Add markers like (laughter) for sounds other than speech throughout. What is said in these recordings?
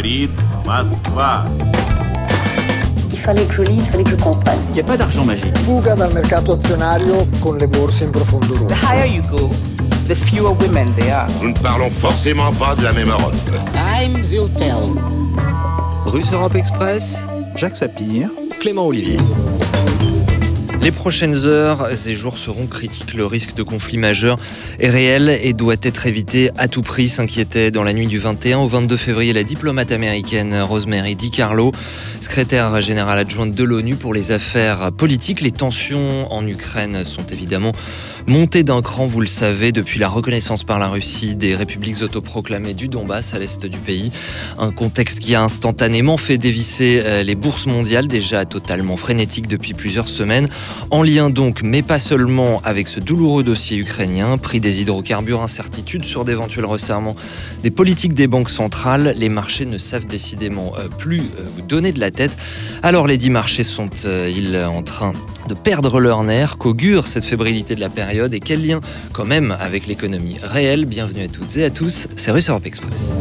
говорит Москва. Il fallait que je lise, il fallait que je comprenne. Il n'y a pas d'argent magique. Fuga dal mercato azionario con le borse in profondo The rosso. higher you go, the fewer women there are. Nous ne parlons forcément pas de la même Europe. Time will tell. Russe Europe Express, Jacques Sapir, Clément Olivier. Les prochaines heures et jours seront critiques. Le risque de conflit majeur est réel et doit être évité à tout prix, s'inquiétait dans la nuit du 21 au 22 février la diplomate américaine Rosemary DiCarlo, secrétaire générale adjointe de l'ONU pour les affaires politiques. Les tensions en Ukraine sont évidemment montées d'un cran, vous le savez, depuis la reconnaissance par la Russie des républiques autoproclamées du Donbass à l'est du pays. Un contexte qui a instantanément fait dévisser euh, les bourses mondiales, déjà totalement frénétiques depuis plusieurs semaines, en lien donc, mais pas seulement, avec ce douloureux dossier ukrainien, prix des hydrocarbures, incertitude sur d'éventuels resserrements des politiques des banques centrales. Les marchés ne savent décidément euh, plus euh, vous donner de la tête. Alors les dix marchés sont-ils en train de perdre leur nerf Qu'augure cette fébrilité de la période et quel lien quand même avec l'économie réelle Bienvenue à toutes et à tous, c'est Russe Europe Express.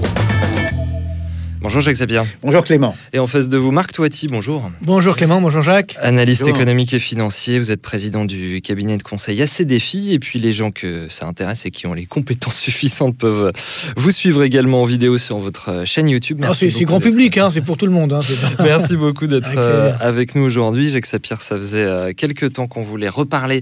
Bonjour Jacques Sapir. Bonjour Clément. Et en face de vous, Marc Toiti, bonjour. Bonjour Clément, bonjour Jacques. Analyste Bonjour. économique et financier, vous êtes président du cabinet de conseil à ces défis. Et puis les gens que ça intéresse et qui ont les compétences (laughs) suffisantes peuvent vous suivre également en vidéo sur votre chaîne YouTube. Ah, Merci c'est grand public, hein, c'est pour tout le monde. hein, (laughs) Merci beaucoup d'être Avec euh, avec nous aujourd'hui. Jacques Sapir, ça faisait euh, quelques temps qu'on voulait reparler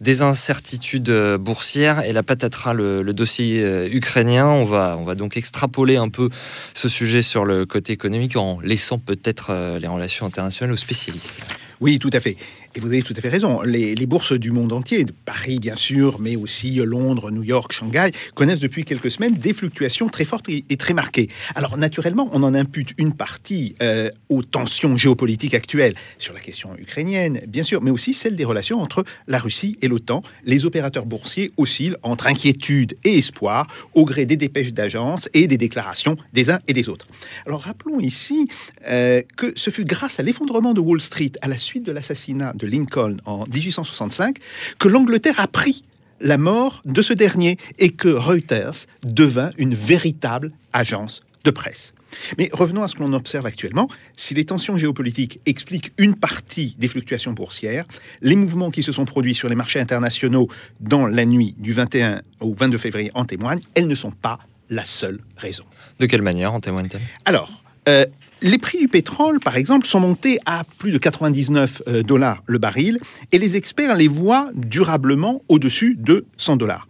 des incertitudes euh, boursières et la patatera le, le dossier ukrainien. On va, on va donc extrapoler un peu ce sujet sur le côté économique en laissant peut-être euh, les relations internationales aux spécialistes. Oui, tout à fait. Et vous avez tout à fait raison. Les, bourses du monde entier, Paris bien sûr, mais aussi Londres, New York, Shanghai, connaissent depuis quelques semaines des fluctuations très fortes et, et très marquées. Alors naturellement, on en impute une partie euh, aux tensions géopolitiques actuelles sur la question ukrainienne, bien sûr, mais aussi celle des relations entre la Russie et l'OTAN. Les opérateurs boursiers oscillent entre inquiétude et espoir au gré des dépêches d'agences et des déclarations des uns et des autres. Alors rappelons ici euh, que ce fut grâce à l'effondrement de Wall Street à la suite de l'assassinat de Lincoln en 1865 que l'Angleterre a pris la mort de ce dernier et que Reuters devint une véritable agence de presse. Mais revenons à ce que l'on observe actuellement. Si les tensions géopolitiques expliquent une partie des fluctuations boursières, les mouvements qui se sont produits sur les marchés internationaux dans la nuit du 21 au 22 février en témoignent. Elles ne sont pas la seule raison. De quelle manière en témoigne-t-elle Alors, euh, les prix du pétrole, par exemple, sont montés à plus de 99 euh, dollars le baril et les experts les voient durablement au-dessus de 100 dollars.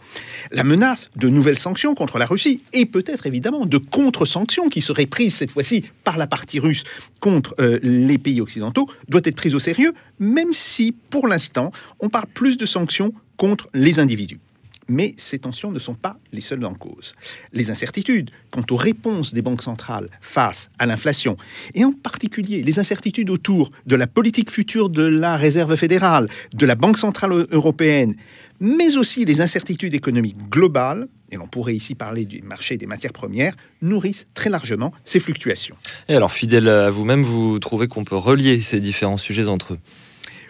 La menace de nouvelles sanctions contre la Russie et peut-être évidemment de contre-sanctions qui seraient prises cette fois-ci par la partie russe contre euh, les pays occidentaux doit être prise au sérieux, même si pour l'instant on parle plus de sanctions contre les individus. Mais ces tensions ne sont pas les seules en cause. Les incertitudes quant aux réponses des banques centrales face à l'inflation, et en particulier les incertitudes autour de la politique future de la Réserve fédérale, de la Banque centrale européenne, mais aussi les incertitudes économiques globales, et l'on pourrait ici parler du marché des matières premières, nourrissent très largement ces fluctuations. Et alors, fidèle à vous-même, vous trouvez qu'on peut relier ces différents sujets entre eux?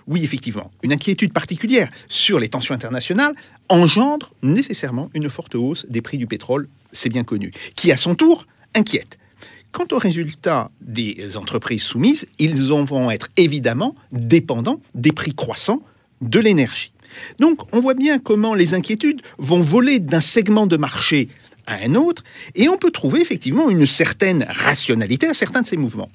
Oui, effectivement, une inquiétude particulière sur les tensions internationales engendre nécessairement une forte hausse des prix du pétrole, c'est bien connu, qui à son tour inquiète. Quant aux résultats des entreprises soumises, ils en vont être évidemment dépendants des prix croissants de l'énergie. Donc on voit bien comment les inquiétudes vont voler d'un segment de marché à un autre, et on peut trouver effectivement une certaine rationalité à certains de ces mouvements.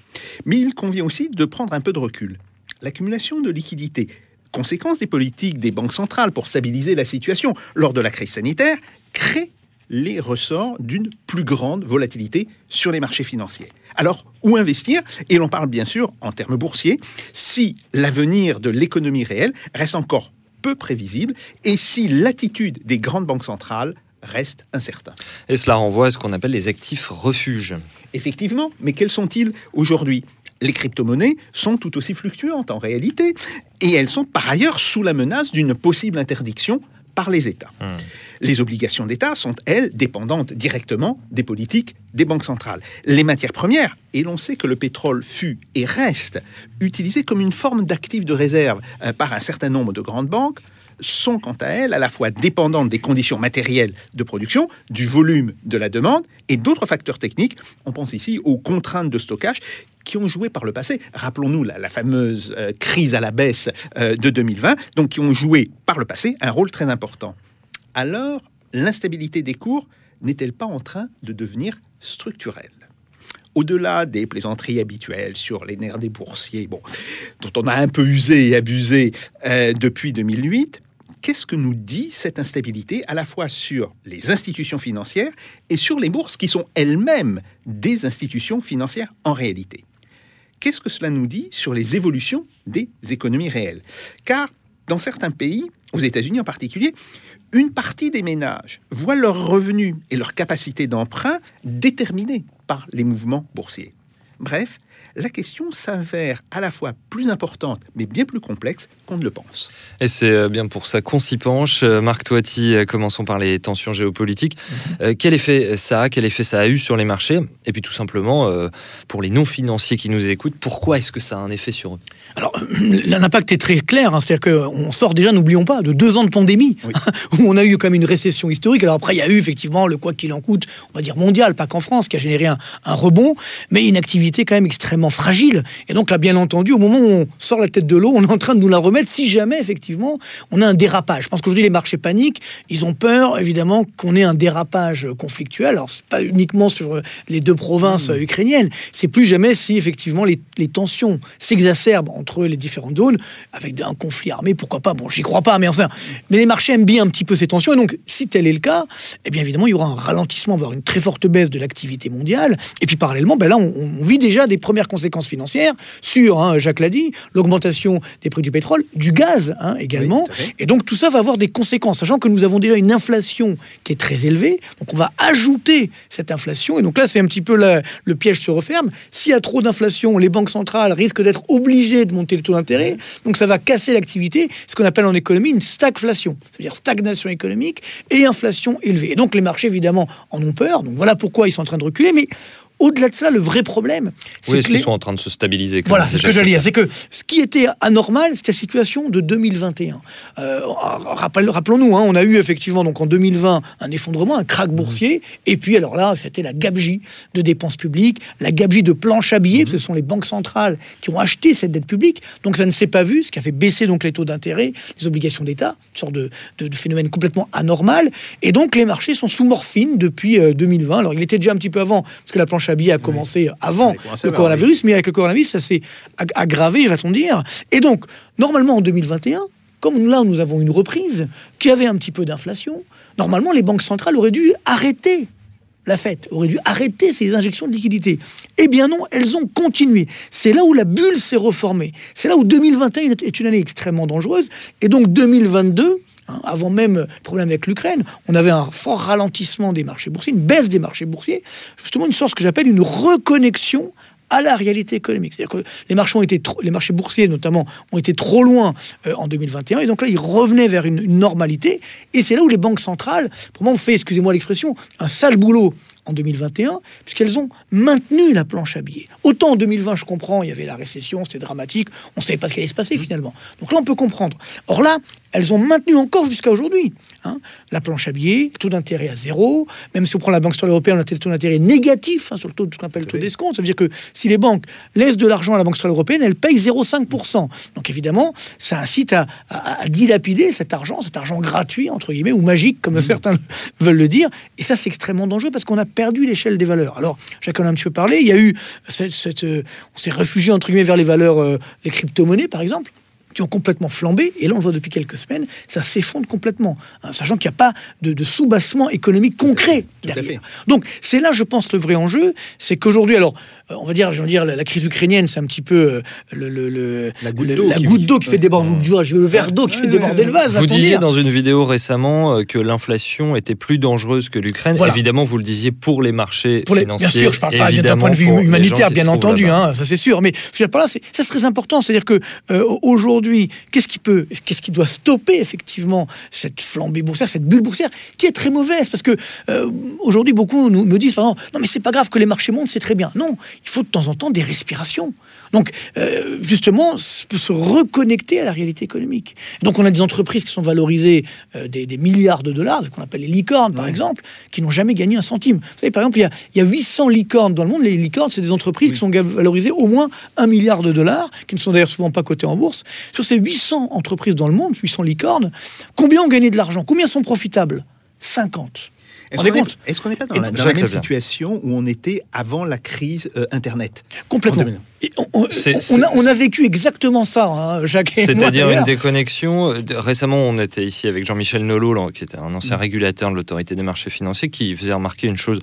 Mais il convient aussi de prendre un peu de recul. L'accumulation de liquidités, conséquence des politiques des banques centrales pour stabiliser la situation lors de la crise sanitaire, crée les ressorts d'une plus grande volatilité sur les marchés financiers. Alors, où investir? Et l'on parle bien sûr en termes boursiers, si l'avenir de l'économie réelle reste encore peu prévisible et si l'attitude des grandes banques centrales reste incertain. Et cela renvoie à ce qu'on appelle les actifs refuges. Effectivement, mais quels sont-ils aujourd'hui? Les crypto-monnaies sont tout aussi fluctuantes en réalité, et elles sont par ailleurs sous la menace d'une possible interdiction par les États. Hmm. Les obligations d'État sont, elles, dépendantes directement des politiques des banques centrales. Les matières premières, et l'on sait que le pétrole fut et reste utilisé comme une forme d'actif de réserve euh, par un certain nombre de grandes banques, sont quant à elles à la fois dépendantes des conditions matérielles de production, du volume de la demande et d'autres facteurs techniques. On pense ici aux contraintes de stockage qui ont joué par le passé. Rappelons-nous la, fameuse euh, crise à la baisse euh, de 2020, donc qui ont joué par le passé un rôle très important. Alors, l'instabilité des cours n'est-elle pas en train de devenir structurelle? Au-delà des plaisanteries habituelles sur les nerfs des boursiers, dont on a un peu usé et abusé euh, depuis 2008, qu'est-ce que nous dit cette instabilité à la fois sur les institutions financières et sur les bourses qui sont elles-mêmes des institutions financières en réalité? Qu'est-ce que cela nous dit sur les évolutions des économies réelles? Car dans certains pays, aux États-Unis en particulier, une partie des ménages voient leurs revenus et leur capacité d'emprunt déterminés par les mouvements boursiers. Bref, la question s'avère à la fois plus importante, mais bien plus complexe qu'on ne le pense. Et c'est euh, bien pour ça qu'on s'y penche. Euh, Marc Toiti, euh, commençons par les tensions géopolitiques. Mhm. quel effet ça a Quel effet ça a eu sur les marchés? Et puis tout simplement, pour les non-financiers qui nous écoutent, pourquoi est-ce que ça a un effet sur eux? Alors, l'impact est très clair. Hein. C'est-à-dire qu'on sort déjà, n'oublions pas, de deux ans de pandémie, (laughs) où on a eu quand même une récession historique. Alors après, il y a eu effectivement le quoi qu'il en coûte, on va dire mondial, pas qu'en France, qui a généré un, un rebond, mais une activité quand même extrêmement fragile. Et donc là, bien entendu, au moment où on sort la tête de l'eau, on est en train de nous la remettre si jamais, effectivement, on a un dérapage. Je pense qu'aujourd'hui, les marchés paniquent. Ils ont peur, évidemment, qu'on ait un dérapage conflictuel. Alors, c'est pas uniquement sur les deux provinces mmh. ukrainiennes. C'est plus jamais si, effectivement, les, tensions s'exacerbent entre les différentes zones, avec un conflit armé, pourquoi pas. Bon, j'y crois pas, mais enfin, mais les marchés aiment bien un petit peu ces tensions. Et donc, si tel est le cas, eh bien, évidemment, il y aura un ralentissement, voire une très forte baisse de l'activité mondiale. Et puis, parallèlement, ben là, on, on vit déjà des premières conséquences financières sur, hein, Jacques l'a dit, l'augmentation des prix du pétrole, du gaz hein, également. et donc tout ça va avoir des conséquences, sachant que nous avons déjà une inflation qui est très élevée. Donc on va ajouter cette inflation. Et donc là, c'est un petit peu le piège se referme. S'il y a trop d'inflation, les banques centrales risquent d'être obligées de monter le taux d'intérêt. Donc ça va casser l'activité, ce qu'on appelle en économie une stagflation, c'est-à-dire stagnation économique et inflation élevée. Et donc les marchés, évidemment, en ont peur. Donc voilà pourquoi ils sont en train de reculer. Mais au-delà de cela, le vrai problème, c'est oui, qu'ils sont en train de se stabiliser. Voilà, c'est ce que j'allais dire. C'est que ce qui était anormal, c'était la situation de 2021. Euh, Rappelons-nous, hein, on a eu effectivement donc en 2020 un effondrement, un krach boursier, et puis alors là, c'était la gabegie de dépenses publiques, la gabegie de planches à billets, parce que ce sont les banques centrales qui ont acheté cette dette publique, donc ça ne s'est pas vu, ce qui a fait baisser donc les taux d'intérêt, les obligations d'État, une sorte de, de, phénomène complètement anormal, et donc les marchés sont sous morphine depuis 2020. Euh, alors il était déjà un petit peu avant, parce que la planche a commencé avant le coronavirus, mais avec le coronavirus, ça s'est aggravé, va-t-on dire. Et donc, normalement, en 2021, comme là, nous avons une reprise qui avait un petit peu d'inflation, normalement, les banques centrales auraient dû arrêter la fête, auraient dû arrêter ces injections de liquidités. Eh bien non, elles ont continué. C'est là où la bulle s'est reformée. C'est là où 2021 est une année extrêmement dangereuse. Et donc 2022, Hein, avant même le problème avec l'Ukraine, on avait un fort ralentissement des marchés boursiers, une baisse des marchés boursiers, justement une sorte que j'appelle une reconnexion à la réalité économique. C'est-à-dire que les marchés, ont été les marchés boursiers, notamment, ont été trop loin euh, en 2021, et donc là, ils revenaient vers une, une normalité, et c'est là où les banques centrales, pour moi, ont fait, excusez-moi l'expression, un sale boulot en 2021, puisqu'elles ont maintenu la planche à billets. Autant en 2020, je comprends, il y avait la récession, c'était dramatique, on ne savait pas ce qui allait se passer finalement. Donc là, on peut comprendre. Or là, elles ont maintenu encore jusqu'à aujourd'hui hein, la planche à billets, taux d'intérêt à zéro, même si on prend la Banque centrale européenne, on a des taux d'intérêt négatif hein, sur le taux, ce qu'on appelle le taux d'escompte. Ça veut dire que si les banques laissent de l'argent à la Banque centrale européenne, elles payent 0,5%. Donc évidemment, ça incite à, dilapider cet argent, cet argent gratuit, entre guillemets, ou magique, comme mmh. certains (laughs) veulent le dire. Et ça, c'est extrêmement dangereux parce qu'on a perdu l'échelle des valeurs. Alors, chacun a un petit peu parlé. Il y a eu cette, euh, on s'est réfugié entre guillemets vers les valeurs, euh, les crypto-monnaies par exemple qui ont complètement flambé, et là on le voit depuis quelques semaines, ça s'effondre complètement, hein, sachant qu'il n'y a pas de, de soubassement économique concret derrière. Donc c'est là, je pense, le vrai enjeu, c'est qu'aujourd'hui, alors on va dire, je veux dire, la, crise ukrainienne, c'est un petit peu euh, le, la goutte d'eau qui, fait déborder, je veux le verre d'eau qui fait déborder le vase. Vous disiez dans une vidéo récemment euh, que l'inflation était plus dangereuse que l'Ukraine. Évidemment, vous le disiez pour les marchés pour les, financiers. Bien sûr, je parle pas d'un point de vue humanitaire, bien entendu, hein, ça c'est sûr. Mais je veux dire, par là, ça c'est très important. C'est-à-dire que aujourd'hui aujourd'hui, qu'est-ce qui peut, qu'est-ce qui doit stopper effectivement cette flambée boursière, cette bulle boursière qui est très mauvaise? Parce que euh, aujourd'hui, beaucoup nous, me disent par exemple, non mais c'est pas grave que les marchés montent, c'est très bien. Non, il faut de temps en temps des respirations. Donc, euh, justement, se se reconnecter à la réalité économique. Donc, on a des entreprises qui sont valorisées euh, des, des milliards de dollars, ce qu'on appelle les licornes, par exemple, qui n'ont jamais gagné un centime. Vous savez, par exemple, il y a, il y a 800 licornes dans le monde. Les licornes, c'est des entreprises qui sont valorisées au moins un milliard de dollars, qui ne sont d'ailleurs souvent pas cotées en bourse. Sur ces 800 entreprises dans le monde, 800 licornes, combien ont gagné de l'argent? Combien sont profitables? 50. Est-ce On est qu'on est- compte est-ce qu'on n'est pas dans, la, dans même situation où on était avant la crise euh, Internet? Complètement. En 2000. Et on, on- C'est- on a, c'est- on a vécu exactement ça, hein, Jacques. C'est-à-dire une déconnexion. Euh, Récemment, on était ici avec Jean-Michel Nolot, qui était un ancien Mm. régulateur de l'autorité des marchés financiers, qui faisait remarquer une chose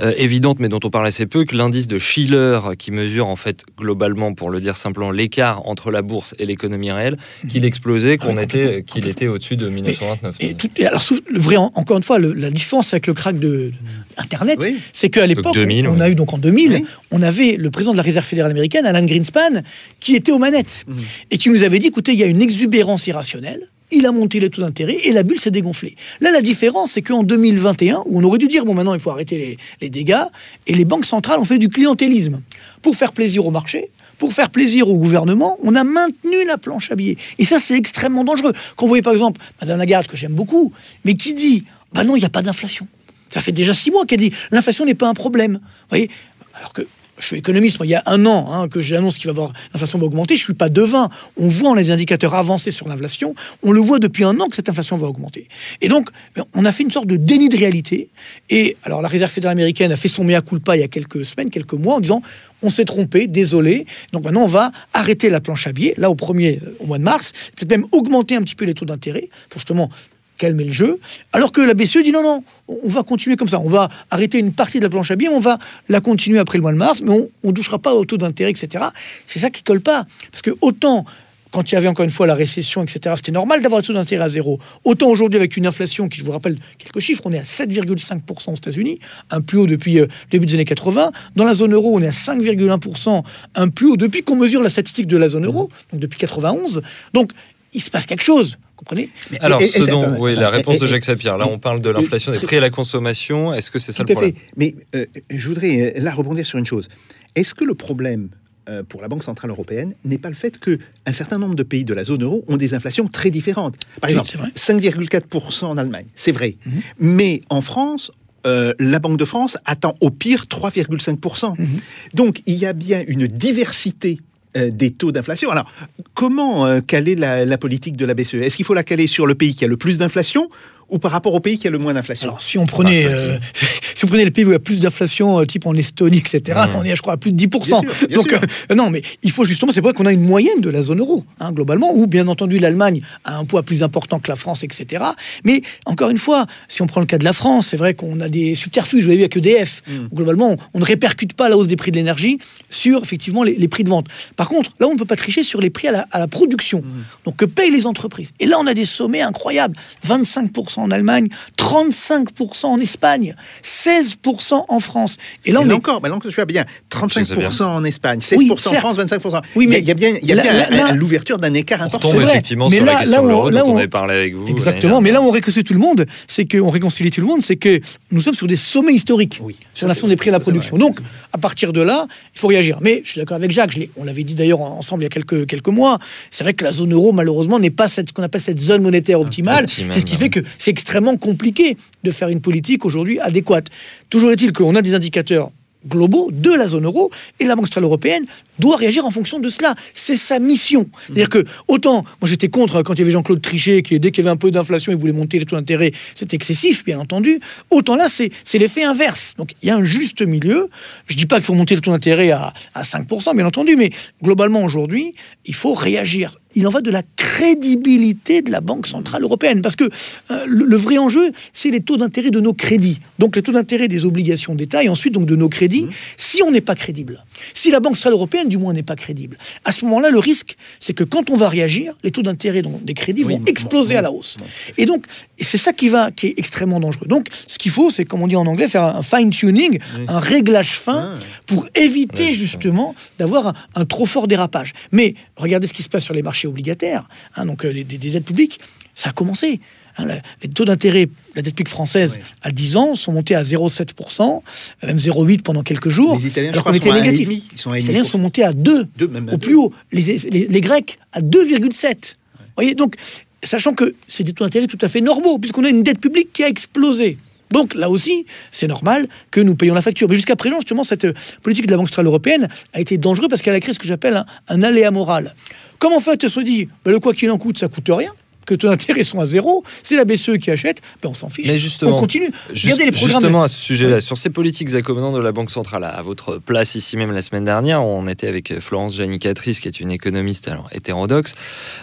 euh, évidente, mais dont on parle assez peu, que l'indice de Schiller, qui mesure en fait globalement, pour le dire simplement, l'écart entre la bourse et l'économie réelle, qu'il explosait, qu'on Ah était, qu'il était au-dessus de 1929. Et tout- et alors, le vrai, en- encore une fois, le- la différence avec le crack de, de Internet, Oui. c'est qu'à l'époque, 2000, on a eu donc en 2000, Oui. on avait le président de la Réserve fédérale américaine, Alan Greenspan, qui était aux manettes Mhm. et qui nous avait dit écoutez, il y a une exubérance irrationnelle. Il a monté les taux d'intérêt et la bulle s'est dégonflée. Là, la différence, c'est qu'en 2021, où on aurait dû dire bon, maintenant il faut arrêter les, les dégâts, et les banques centrales ont fait du clientélisme pour faire plaisir au marché. Pour faire plaisir au gouvernement, on a maintenu la planche à billets. Et ça, c'est extrêmement dangereux. Quand vous voyez par exemple Madame Lagarde, que j'aime beaucoup, mais qui dit bah non, il n'y a pas d'inflation. Ça fait déjà six mois qu'elle dit l'inflation n'est pas un problème. Vous voyez Alors que je suis économiste, il y a un an hein, que j'annonce qu'il va avoir l'inflation va augmenter. Je suis pas devin. On voit les indicateurs avancés sur l'inflation. On le voit depuis un an que cette inflation va augmenter. Et donc, on a fait une sorte de déni de réalité. Et alors, la Réserve fédérale américaine a fait son mea culpa il y a quelques semaines, quelques mois, en disant on s'est trompé, désolé. Donc maintenant, on va arrêter la planche à billets. Là, au premier, au mois de mars, peut-être même augmenter un petit peu les taux d'intérêt pour justement calmer le jeu, alors que la BCE dit non, non, on va continuer comme ça, on va arrêter une partie de la planche à billets, on va la continuer après le mois de mars, mais on ne touchera pas au taux d'intérêt, etc. C'est ça qui colle pas, parce que autant quand il y avait encore une fois la récession, etc., c'était normal d'avoir le taux d'intérêt à zéro. Autant aujourd'hui, avec une inflation qui, je vous rappelle quelques chiffres, on est à 7,5% aux États-Unis, un plus haut depuis euh, le début des années 80. Dans la zone euro, on est à 5,1%, un plus haut depuis qu'on mesure la statistique de la zone euro, donc depuis 91. Donc, il se passe quelque chose. Vous comprenez? Alors, Et- et- ce et- dont, attends, oui, la réponse de Jacques Sapir. Là, on parle de l'inflation des prix à la consommation. Est-ce que c'est ça le fait. problème? Mais euh, je voudrais euh, là rebondir sur une chose. Est-ce que le problème euh, pour la Banque Centrale Européenne n'est pas le fait que un certain nombre de pays de la zone euro ont des inflations très différentes? Par exemple, c'est vrai. 5,4% en Allemagne, c'est vrai. Mhm. Mais en France, euh, la Banque de France attend au pire 3,5%. Mhm. Donc il y a bien une diversité des taux d'inflation. Alors, comment euh, caler la politique de la BCE Est-ce qu'il faut la caler sur le pays qui a le plus d'inflation ou par rapport au pays qui a le moins d'inflation Alors, si on prenait, Ah, euh, (laughs) si on prenait les pays où il y a plus d'inflation, euh, type en Estonie, etc., Mmh. on est, je crois, à plus de 10%. Bien sûr, bien Donc, euh, non, mais il faut justement, c'est pour ça qu'on a une moyenne de la zone euro, hein, globalement, où bien entendu l'Allemagne a un poids plus important que la France, etc. Mais encore une fois, si on prend le cas de la France, c'est vrai qu'on a des subterfuges, vous avez vu avec EDF. Mmh. Globalement, on, on ne répercute pas la hausse des prix de l'énergie sur effectivement les, les prix de vente. Par contre, là, on ne peut pas tricher sur les prix à la, à la production. Mmh. Donc, que payent les entreprises? Et là, on a des sommets incroyables 25% en Allemagne, 35% en Espagne, 16% en France. Et là, Et on là est encore, bah là, tu vois bien, 35% en Espagne, 16% Oui, en. France, 25%. Oui, il y a- mais il y a bien, l'ouverture d'un écart On important. effectivement Mais sur là- la question là de où- là on on- avait parlé avec vous. Exactement, mais là où on réconcilie tout le monde, c'est qu'on réconcilie tout le monde, c'est que nous sommes sur des sommets historiques Oui, sur ça, la c'est des prix à la production. vrai. Donc, à partir de là, il faut réagir. Mais je suis d'accord avec Jacques, je l'ai- on l'avait dit d'ailleurs ensemble il y a quelques, quelques mois, c'est vrai que la zone euro, malheureusement, n'est pas cette- ce qu'on appelle cette zone monétaire optimale. optimale, C'est ce qui fait que c'est extrêmement compliqué de faire une politique aujourd'hui adéquate. Toujours est-il qu'on a des indicateurs globaux de la zone euro et la Banque centrale européenne doit réagir en fonction de cela. C'est sa mission. C'est-à-dire que autant moi j'étais contre quand il y avait Jean-Claude Trichet qui dès qu'il y avait un peu d'inflation il voulait monter les taux d'intérêt, c'est excessif bien entendu. Autant là c'est c'est l'effet inverse. Donc il y a un juste milieu. Je dis pas qu'il faut monter le taux d'intérêt à, à 5% bien entendu, mais globalement aujourd'hui il faut réagir. Il en va de la crédibilité de la Banque centrale européenne parce que euh, le, le vrai enjeu c'est les taux d'intérêt de nos crédits. Donc les taux d'intérêt des obligations d'État et ensuite donc de nos crédits. Si on n'est pas crédible, si la Banque centrale européenne du moins n'est pas crédible, à ce moment-là le risque c'est que quand on va réagir, les taux d'intérêt des crédits Oui, vont exploser bon, à la hausse. Et donc c'est ça qui va qui est extrêmement dangereux. Donc ce qu'il faut c'est comme on dit en anglais faire un fine tuning, un réglage fin pour éviter justement d'avoir un, un trop fort dérapage. Mais regardez ce qui se passe sur les marchés obligataires, hein, donc euh, les- des, des aides publiques, ça a commencé. Hein, la- les taux d'intérêt de la dette publique française Oui. à 10 ans sont montés à 0,7%, même 0,8% pendant quelques jours. Les Italiens, je alors crois, qu'on était sont à négatif. 1,5. Ils sont à Les 1,5. Italiens sont montés à 2, Deux, même à au plus haut. Les, les- les Grecs à 2,7. Vous voyez, donc, sachant que c'est des taux d'intérêt tout à fait normaux, puisqu'on a une dette publique qui a explosé. Donc là aussi, c'est normal que nous payions la facture. Mais jusqu'à présent, justement, cette euh, politique de la Banque centrale européenne a été dangereuse parce qu'elle a créé ce que j'appelle un, aléa moral. Comme en fait, elle se dit, ben, le quoi qu'il en coûte, ça coûte rien, que taux d'intérêt sont à zéro, c'est la BCE qui achète, ben, on s'en fiche. Mais justement, on continue. Juste- les programmes. Justement, à ce sujet-là, sur ces politiques accommodantes de la Banque centrale, à votre place ici même la semaine dernière, on était avec Florence Janicatrice, qui est une économiste alors, hétérodoxe,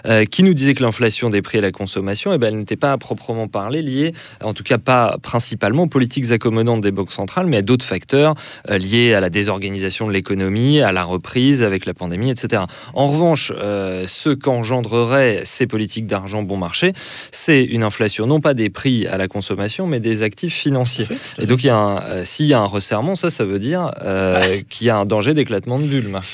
euh, qui nous disait que l'inflation des prix à la consommation, eh ben, elle n'était pas à proprement parler liée, en tout cas pas principalement aux politiques accommodantes des banques centrales, mais à d'autres facteurs euh, liés à la désorganisation de l'économie, à la reprise avec la pandémie, etc. En revanche, euh, ce qu'engendreraient ces politiques d'argent bon marché, c'est une inflation non pas des prix à la consommation, mais des actifs financiers. Et donc, euh, s'il y a un resserrement, ça, ça veut dire euh, qu'il y a un danger d'éclatement de bulle, Marc.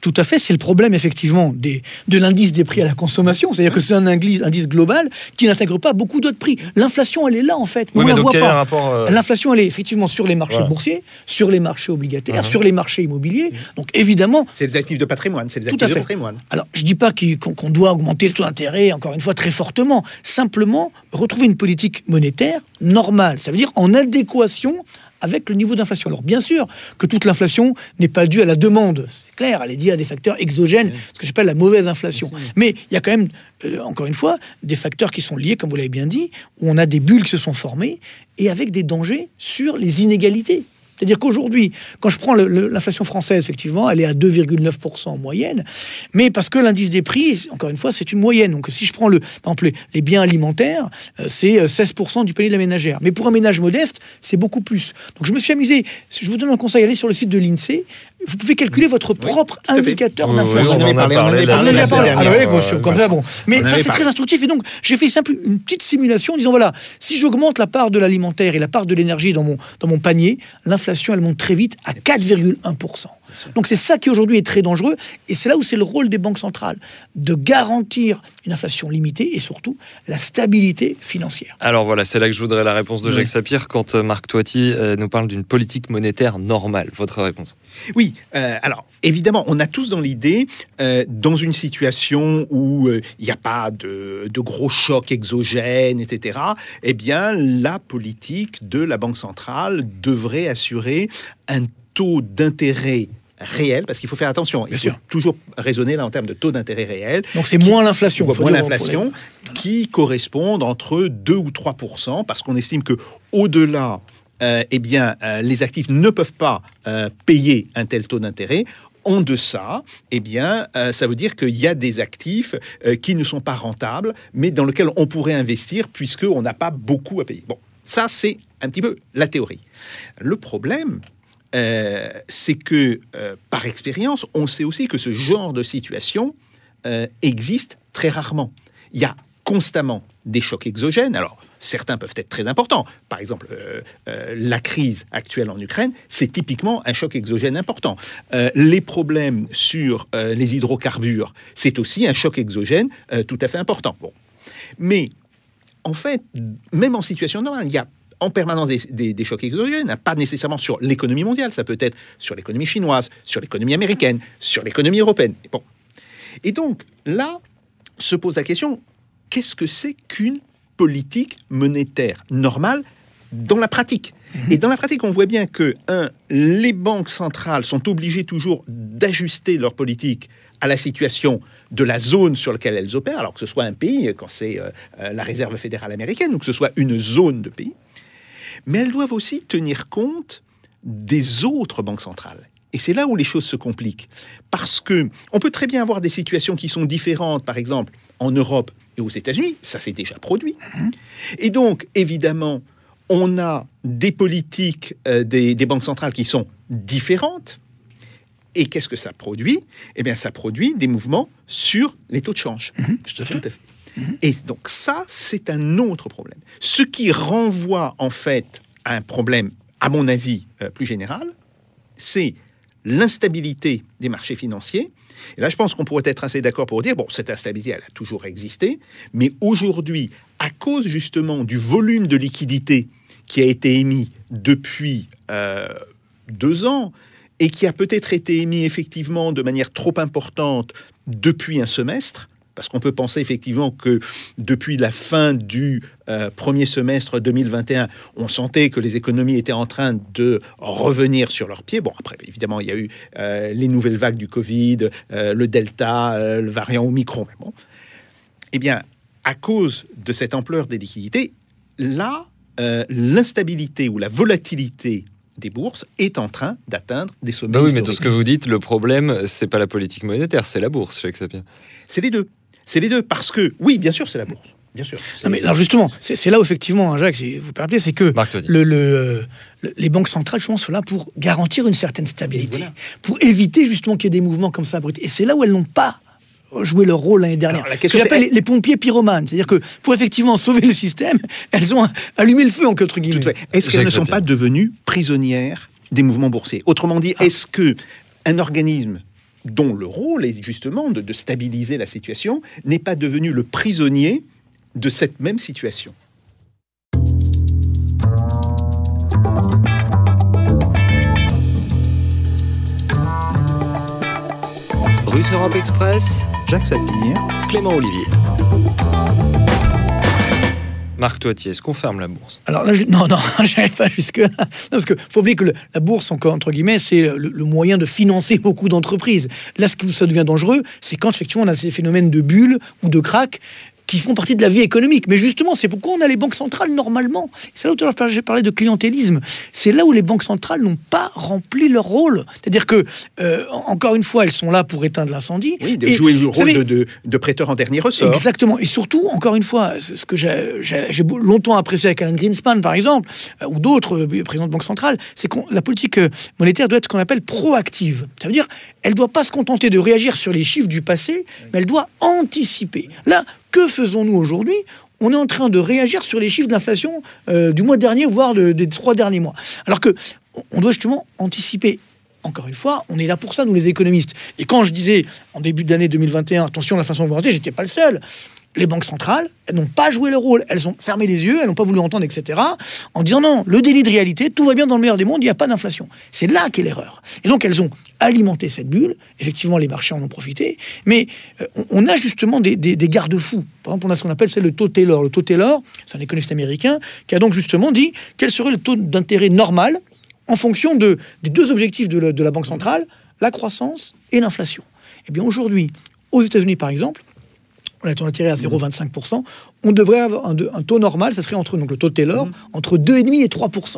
Tout à fait, c'est le problème effectivement des, de l'indice des prix à la consommation. C'est-à-dire que c'est un indice, indice global qui n'intègre pas beaucoup d'autres prix. L'inflation, elle est là en fait. mais on la voit pas. rapport euh, L'inflation, elle est effectivement sur les marchés Voilà. boursiers, sur les marchés obligataires, Mhm. sur les marchés immobiliers. Donc évidemment, C'est des actifs de patrimoine. C'est des Tout actifs à de fait. patrimoine. alors je dis pas qu'on doit augmenter le taux d'intérêt, encore une fois, très fortement. Simplement, retrouver une politique monétaire normale. Ça veut dire en adéquation avec le niveau d'inflation. Alors bien sûr que toute l'inflation n'est pas due à la demande. C'est clair, elle est due à des facteurs exogènes, ce que j'appelle la mauvaise inflation. Mais il y a quand même, euh, encore une fois, des facteurs qui sont liés, comme vous l'avez bien dit, où on a des bulles qui se sont formées et avec des dangers sur les inégalités. C'est-à-dire qu'aujourd'hui, quand je prends l'inflation française, effectivement, elle est à 2,9% en moyenne, mais parce que l'indice des prix, encore une fois, c'est une moyenne. Donc si je prends, les, biens alimentaires, euh, c'est euh, 16% du panier de la ménagère. Mais pour un ménage modeste, c'est beaucoup plus. Donc je me suis amusé, je vous donne un conseil, allez sur le site de l'INSEE, vous pouvez calculer votre propre indicateur oui, d'inflation. on en a parlé, on en avait la On en a parlé parlé. semaine Ah, oui, bon, comme ça, bon. Mais On ça, c'est très instructif. Et donc, j'ai fait simple une petite simulation en disant voilà, si j'augmente la part de l'alimentaire et la part de l'énergie dans mon, dans mon panier, l'inflation, elle monte très vite à 4,1%. Donc, c'est ça qui aujourd'hui est très dangereux. Et c'est là où c'est le rôle des banques centrales de garantir une inflation limitée et surtout la stabilité financière. Alors voilà, c'est là que je voudrais la réponse de Oui. Jacques Sapir quand euh, Marc Toiti euh, nous parle d'une politique monétaire normale. Votre réponse? Oui, euh, alors évidemment, on a tous dans l'idée, euh, dans une situation où euh, il n'y a pas de, de gros chocs exogènes, etc., eh bien, la politique de la Banque centrale devrait assurer un taux d'intérêt réel, parce qu'il faut faire attention, il Bien faut sûr. toujours raisonner là en termes de taux d'intérêt réel, Donc, c'est moins l'inflation. moins l'inflation, qui correspondent entre 2 ou 3 parce qu'on estime que au-delà, euh, eh bien, euh, les actifs ne peuvent pas euh, payer un tel taux d'intérêt. En deçà, eh bien, euh, ça veut dire qu'il y a des actifs euh, qui ne sont pas rentables, mais dans lesquels on pourrait investir puisqu'on n'a pas beaucoup à payer. Bon, ça, c'est un petit peu la théorie. Le problème, euh, c'est que, euh, par expérience, on sait aussi que ce genre de situation euh, existe très rarement. Il y a constamment des chocs exogènes. Alors, certains peuvent être très importants. Par exemple, la crise actuelle en Ukraine, c'est typiquement un choc exogène important. Les problèmes sur les hydrocarbures, c'est aussi un choc exogène tout à fait important. Bon. Mais en fait, même en situation normale, il y a en permanence des, des- des chocs exogènes, pas nécessairement sur l'économie mondiale, ça peut être sur l'économie chinoise, sur l'économie américaine, sur l'économie européenne. Bon. Et donc, là, se pose la question, qu'est-ce que c'est qu'une politique monétaire normale dans la pratique? Et dans la pratique, on voit bien que, un, les banques centrales sont obligées toujours d'ajuster leur politique à la situation de la zone sur laquelle elles opèrent, alors que ce soit un pays, quand c'est euh, euh, la réserve fédérale américaine, ou que ce soit une zone de pays. Mais elles doivent aussi tenir compte des autres banques centrales. Et c'est là où les choses se compliquent. Parce que on peut très bien avoir des situations qui sont différentes, par exemple, en Europe et aux États-Unis, ça s'est déjà produit. Et donc, évidemment, on a des politiques euh, des, des banques centrales qui sont différentes. Et qu'est-ce que ça produit? Eh bien, ça produit des mouvements sur les taux de change. Tout à fait. Tout à fait. Et donc ça, c'est un autre problème. Ce qui renvoie en fait à un problème, à mon avis, euh, plus général, c'est l'instabilité des marchés financiers Et là, je pense qu'on pourrait être assez d'accord pour dire, bon, cette instabilité, elle a toujours existé, mais aujourd'hui, à cause justement du volume de liquidité qui a été émis depuis euh, deux ans, et qui a peut-être été émis effectivement de manière trop importante depuis un semestre, parce qu'on peut penser effectivement que depuis la fin du euh, premier semestre 2021, on sentait que les économies étaient en train de revenir sur leurs pieds. Bon, après, évidemment, il y a eu euh, les nouvelles vagues du Covid, euh, le Delta, le variant Omicron. Mais bon, eh bien, à cause de cette ampleur des liquidités, là, l'instabilité ou la volatilité des bourses est en train d'atteindre des sommets. Bah oui, mais tout ce que vous dites, le problème, c'est pas la politique monétaire, c'est la bourse, Jacques Sapien. C'est les deux. C'est les deux, parce que, oui, bien sûr, c'est la bourse. Bien sûr. Non, mais alors justement, c'est là où effectivement, hein, Jacques, si vous permettez, c'est que le, le, les banques centrales, je pense, sont là pour garantir une certaine stabilité, pour éviter justement qu'il y ait des mouvements comme ça. Et c'est là où elles n'ont pas joué leur rôle l'année dernière. Alors, la ce que j'appelle les, les, pompiers pyromanes. C'est-à-dire que pour effectivement sauver le système, (laughs) elles ont allumé le feu, en entre guillemets. Est-ce qu'elles ne sont pas devenues prisonnières des mouvements boursiers? Autrement dit, ah. est-ce que un organisme dont le rôle est justement de, stabiliser la situation, n'est pas devenu le prisonnier de cette même situation. Russe Europe Express, Jacques Sapir, Clément Olivier. Marc Toitier, confirme la bourse? Alors là, non, non, (laughs) j'arrive pas jusque-là. Parce que faut oublier que la bourse, encore entre guillemets, c'est le, moyen de financer (laughs) beaucoup d'entreprises. Là, ce qui ça devient dangereux, c'est quand effectivement on a ces phénomènes de bulles ou de crack qui font partie de la vie économique. Mais justement, c'est pourquoi on a les banques centrales normalement. C'est là où j'ai parlé de clientélisme. C'est là où les banques centrales n'ont pas rempli leur rôle. C'est-à-dire que, euh, encore une fois, elles sont là pour éteindre l'incendie. Oui, de jouer le rôle de, de, prêteur en dernier ressort. Exactement. Et surtout, encore une fois, ce que j'ai longtemps apprécié avec Alan Greenspan, par exemple, euh, ou d'autres euh, présidents de banques centrales, c'est que la politique monétaire doit être ce qu'on appelle proactive. Ça veut dire, elle ne doit pas se contenter de réagir sur les chiffres du passé, mais elle doit anticiper. Là, que faisons-nous aujourd'hui? On est en train de réagir sur les chiffres d'inflation euh, du mois dernier, voire des trois derniers mois. Alors que on doit justement anticiper. Encore une fois, on est là pour ça, nous les économistes. Et quand je disais en début d'année 2021, attention, l'inflation augmentée, j'étais pas le seul les banques centrales, n'ont pas joué leur rôle. Elles ont fermé les yeux, elles n'ont pas voulu entendre, etc. En disant non, le délit de réalité, tout va bien dans le meilleur des mondes, il n'y a pas d'inflation. C'est là qu'est l'erreur. Et donc elles ont alimenté cette bulle. Effectivement, les marchés en ont profité. Mais euh, on a justement des, garde-fous. Par exemple, on a ce qu'on appelle le taux Taylor. Le taux Taylor, c'est un économiste américain qui a donc justement dit quel serait le taux d'intérêt normal en fonction de, des deux objectifs de la Banque centrale, la croissance et l'inflation. Eh bien aujourd'hui, aux États-Unis par exemple, on a intérêt à 0,25%, on devrait avoir un, taux normal, ça serait entre donc le taux de Taylor, mhm. entre 2,5 et 3%.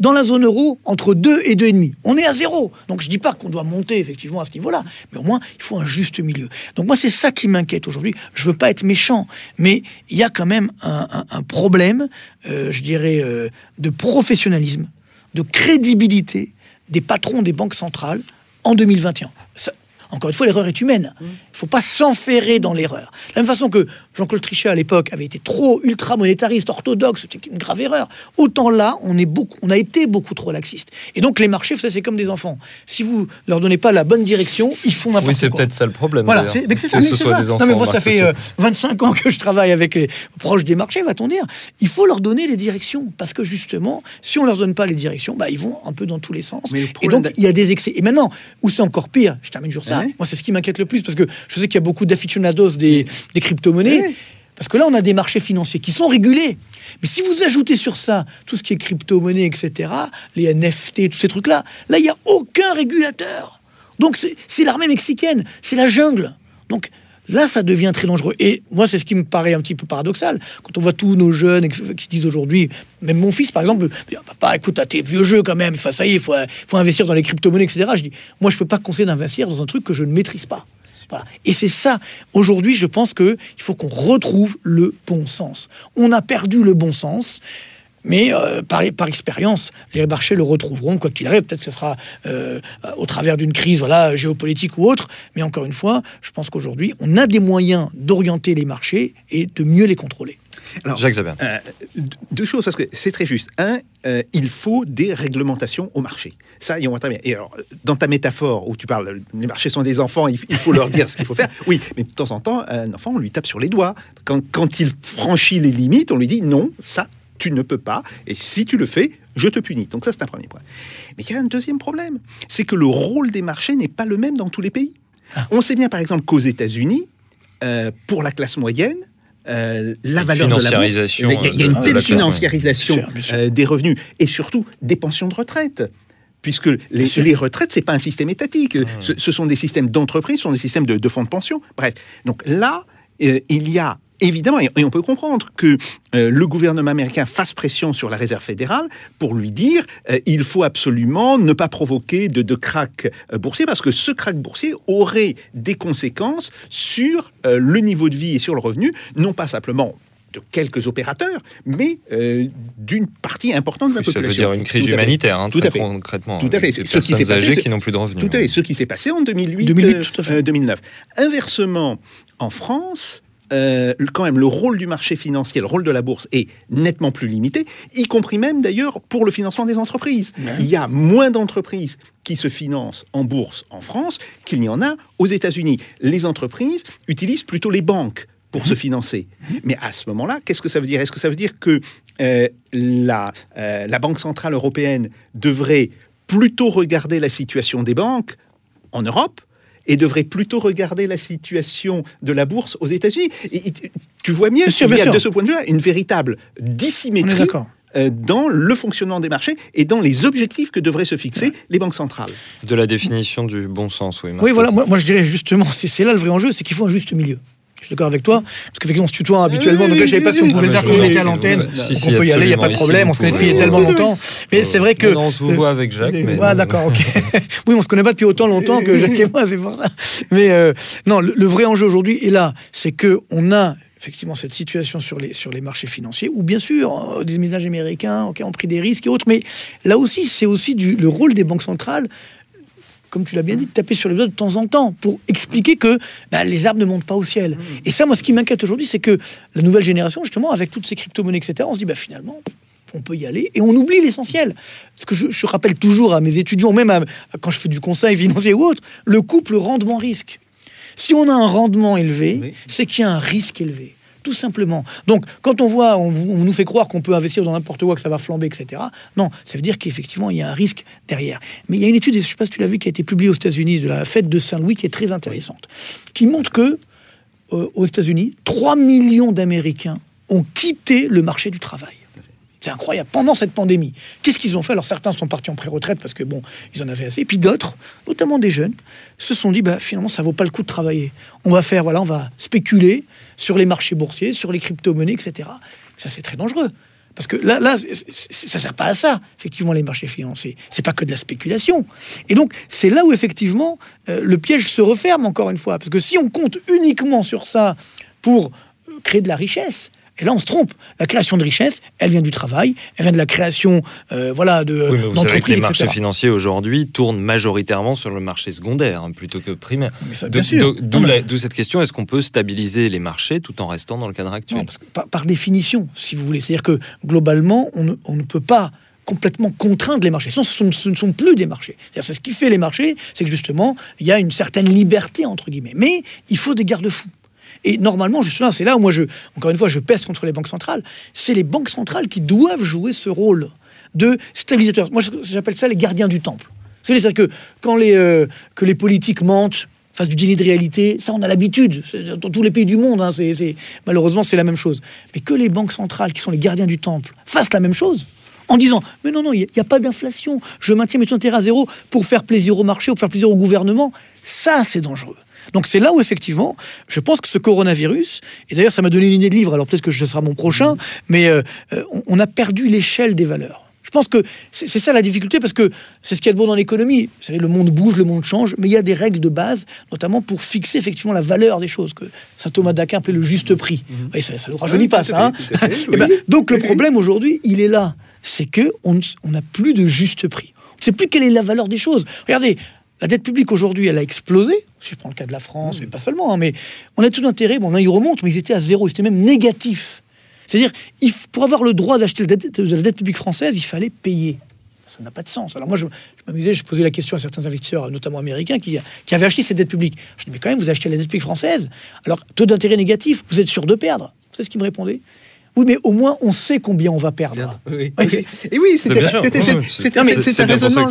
Dans la zone euro, entre 2 et 2,5. On est à zéro. Donc je ne dis pas qu'on doit monter effectivement à ce niveau-là, mais au moins il faut un juste milieu. Donc moi c'est ça qui m'inquiète aujourd'hui. Je veux pas être méchant, mais il y a quand même un, problème, euh, je dirais, euh, de professionnalisme, de crédibilité des patrons des banques centrales en 2021. Encore une fois, l'erreur est humaine. Il ne faut pas s'enferrer dans l'erreur. De la même façon que Jean-Claude Trichet, à l'époque, avait été trop ultra-monétariste, orthodoxe, c'était une grave erreur. Autant là, on, est beaucoup, on a été beaucoup trop laxiste. Et donc, les marchés, c'est comme des enfants. Si vous leur donnez pas la bonne direction, ils font n'importe quoi. Oui, c'est peut-être ça le problème. Voilà, c'est ça. non, mais moi, ça fait 25 euh, ans que je travaille avec les proches des marchés, va-t-on dire. Il faut leur donner les directions. Parce que justement, si on leur donne pas les directions, bah, ils vont un peu dans tous les sens. et donc, il y a des excès. Et maintenant, où c'est encore pire, je termine toujours ça, moi, c'est ce qui m'inquiète le plus parce que je sais qu'il y a beaucoup d'aficionados des, des crypto-monnaies. Parce que là, on a des marchés financiers qui sont régulés. Mais si vous ajoutez sur ça tout ce qui est crypto-monnaie, etc., les NFT, tous ces trucs-là, là, il n'y a aucun régulateur. Donc, c'est l'armée mexicaine, c'est la jungle. Donc, Là, ça devient très dangereux. Et moi, c'est ce qui me paraît un petit peu paradoxal. Quand on voit tous nos jeunes qui disent aujourd'hui, même mon fils, par exemple, papa, écoute, tes vieux jeux quand même, ça y est, il faut, investir dans les crypto-monnaies, etc. Je dis, moi, je peux pas conseiller d'investir dans un truc que je ne maîtrise pas. Et c'est ça. Aujourd'hui, je pense qu'il faut qu'on retrouve le bon sens. On a perdu le bon sens. Mais euh, par, par, expérience, les marchés le retrouveront, quoi qu'il arrive. Peut-être que ce sera euh, au travers d'une crise voilà, géopolitique ou autre. Mais encore une fois, je pense qu'aujourd'hui, on a des moyens d'orienter les marchés et de mieux les contrôler. Alors, Jacques. Euh, deux choses, parce que c'est très juste. Un, euh, il faut des réglementations au marché. Ça, y on très bien. Et alors, dans ta métaphore où tu parles, les marchés sont des enfants, il, il faut leur dire ce qu'il faut faire. Oui, mais de temps en temps, un enfant, on lui tape sur les doigts. Quand, quand il franchit les limites, on lui dit non, ça, tu ne peux pas. Et si tu le fais, je te punis. Donc ça, c'est un premier point. Mais il y a un deuxième problème. C'est que le rôle des marchés n'est pas le même dans tous les pays. On sait bien, par exemple, qu'aux États-Unis, euh, pour la classe moyenne, euh, la valeur de la il y a, il y a une telle financiarisation Bien sûr, bien sûr. euh, des revenus et surtout des pensions de retraite. Puisque les, retraites, c'est pas un système étatique. Ce, ce sont des systèmes d'entreprise, ce sont des systèmes de, de fonds de pension. Bref. Donc là, euh, il y a évidemment, et, on peut comprendre que euh, le gouvernement américain fasse pression sur la Réserve fédérale pour lui dire euh, il faut absolument ne pas provoquer de, de crack euh, boursier parce que ce crack boursier aurait des conséquences sur euh, le niveau de vie et sur le revenu, non pas simplement de quelques opérateurs, mais euh, d'une partie importante de la Oui, ça population. veut dire une crise fait. humanitaire, hein, Tout très à fait. concrètement. Tout à fait. Des C'est ce qui s'est passé, n'ont plus de revenus. Tout à fait, ce qui s'est passé en 2008, 2008, euh, tout à fait. euh, 2009. Inversement, en France, euh, quand même, le rôle du marché financier, le rôle de la bourse est nettement plus limité, y compris même d'ailleurs pour le financement des entreprises. Il y a moins d'entreprises qui se financent en bourse en France qu'il n'y en a aux États-Unis. Les entreprises utilisent plutôt les banques pour se financer. Mais à ce moment-là, qu'est-ce que ça veut dire? Est-ce que ça veut dire que euh, la, euh, la Banque Centrale Européenne devrait plutôt regarder la situation des banques en Europe et devrait plutôt regarder la situation de la bourse aux États-Unis. Et- et tu- vois bien Bien sûr, qu'il y a sûr. de ce point de vue-là une véritable dissymétrie euh, dans le fonctionnement des marchés et dans les objectifs que devraient se fixer les banques centrales. De la définition du bon sens, oui. Oui, voilà, moi, moi, je dirais justement, c'est là le vrai enjeu, c'est qu'il faut un juste milieu. Je suis d'accord avec toi, parce qu'effectivement, on se tutoie habituellement, donc là, je savais pas si on pouvait le faire comme on était à l'antenne. Si, Donc si, on peut y aller, il n'y a pas de problème, on se connaît depuis tellement longtemps. Mais c'est vrai que. Non, on se vous voit avec Jacques. Mais Ah, d'accord, ok. (laughs) oui, on se connaît pas depuis autant longtemps que Jacques et moi, c'est pour ça. Mais euh, non, le, le vrai enjeu aujourd'hui est là, c'est que on a effectivement cette situation sur les, sur les marchés financiers, où bien sûr, euh, des ménages américains ok, ont pris des risques et autres, mais là aussi, c'est aussi du, le rôle des banques centrales, comme tu l'as bien dit, de taper sur les doigts de temps en temps pour expliquer que bah, les arbres ne montent pas au ciel. Et ça, moi, ce qui m'inquiète aujourd'hui, c'est que la nouvelle génération, justement, avec toutes ces crypto-monnaies, etc., on se dit, bah, finalement, on peut y aller et on oublie l'essentiel. Ce que je, je rappelle toujours à mes étudiants, même à- à- quand je fais du conseil financier ou autre, le couple rendement-risque. Si on a un rendement élevé, Oui. c'est qu'il y a un risque élevé. Tout simplement. Donc, quand on voit, on, nous fait croire qu'on peut investir dans n'importe quoi, que ça va flamber, etc. Non, ça veut dire qu'effectivement, il y a un risque derrière. Mais il y a une étude, je ne sais pas si tu l'as vu, qui a été publiée aux États-Unis, de la fête de Saint-Louis, qui est très intéressante, qui montre que euh, aux États-Unis, 3 millions d'Américains ont quitté le marché du travail. C'est incroyable. Pendant cette pandémie, qu'est-ce qu'ils ont fait? Alors certains sont partis en pré-retraite parce que bon, ils en avaient assez. Et puis d'autres, notamment des jeunes, se sont dit bah finalement ça vaut pas le coup de travailler. On va faire voilà, on va spéculer sur les marchés boursiers, sur les crypto-monnaies, etc. Ça c'est très dangereux. Parce que là, là, ça sert pas à ça, effectivement, les marchés financiers. C'est pas que de la spéculation. Et donc, c'est là où, effectivement, euh, le piège se referme, encore une fois. Parce que si on compte uniquement sur ça pour euh, créer de la richesse, et là, on se trompe. La création de richesse, elle vient du travail, elle vient de la création, euh, voilà, de Oui, mais vous savez que d'entreprises, les marchés financiers aujourd'hui tournent majoritairement sur le marché secondaire hein, plutôt que primaire. D'où mais- cette question est-ce qu'on peut stabiliser les marchés tout en restant dans le cadre actuel? Non, parce que par, par définition, si vous voulez. C'est-à-dire que globalement, on ne, on ne peut pas complètement contraindre les marchés. Sinon, ce, sont- ce ne sont plus des marchés. C'est-à-dire, c'est ce qui fait les marchés, c'est que justement, il y a une certaine liberté, entre guillemets. Mais il faut des garde-fous. Et normalement, justement, c'est là où moi, je, encore une fois, je pèse contre les banques centrales. C'est les banques centrales qui doivent jouer ce rôle de stabilisateur. Moi, j'appelle ça les gardiens du temple. C'est-à-dire que quand les, euh, que les politiques mentent, fassent du déni de réalité, ça, on a l'habitude. Dans tous les pays du monde, hein, malheureusement, c'est la même chose. Mais que les banques centrales, qui sont les gardiens du temple, fassent la même chose, en disant Mais non, non, il n'y a, pas d'inflation, je maintiens mes taux d'intérêt à zéro pour faire plaisir au marché ou pour faire plaisir au gouvernement, ça, c'est dangereux. Donc c'est là où effectivement, je pense que ce coronavirus, et d'ailleurs ça m'a donné une idée de livre, alors peut-être que ce sera mon prochain, mais euh, euh, on, a perdu l'échelle des valeurs. Je pense que c'est ça la difficulté, parce que c'est ce qu'il y a de bon dans l'économie. Vous savez, le monde bouge, le monde change, mais il y a des règles de base, notamment pour fixer effectivement la valeur des choses, que saint Thomas d'Aquin appelait le juste prix. Oui, ça ne nous rajeunit Oui, pas, ça. hein. fait, (laughs) Eh ben, donc le (laughs) problème aujourd'hui, il est là. C'est que on ne- on n'a plus de juste prix. On ne sait plus quelle est la valeur des choses. Regardez, la dette publique aujourd'hui, elle a explosé. Si je prends le cas de la France, mais pas seulement. hein, mais on a tout intérêt. Bon, là, ils remontent, mais ils étaient à zéro. Ils étaient même négatifs. C'est-à-dire, pour avoir le droit d'acheter la dette, de la dette publique française, il fallait payer. Ça n'a pas de sens. Alors moi, je, je m'amusais, je posais la question à certains investisseurs, notamment américains, qui, qui avaient acheté cette dette publique. Je dis, mais quand même, vous achetez la dette publique française. Alors, taux d'intérêt négatif, vous êtes sûr de perdre. C'est ce qu'ils me répondaient. Oui, mais au moins, on sait combien on va perdre. Oui. Oui. Et oui, c'était un raisonnement.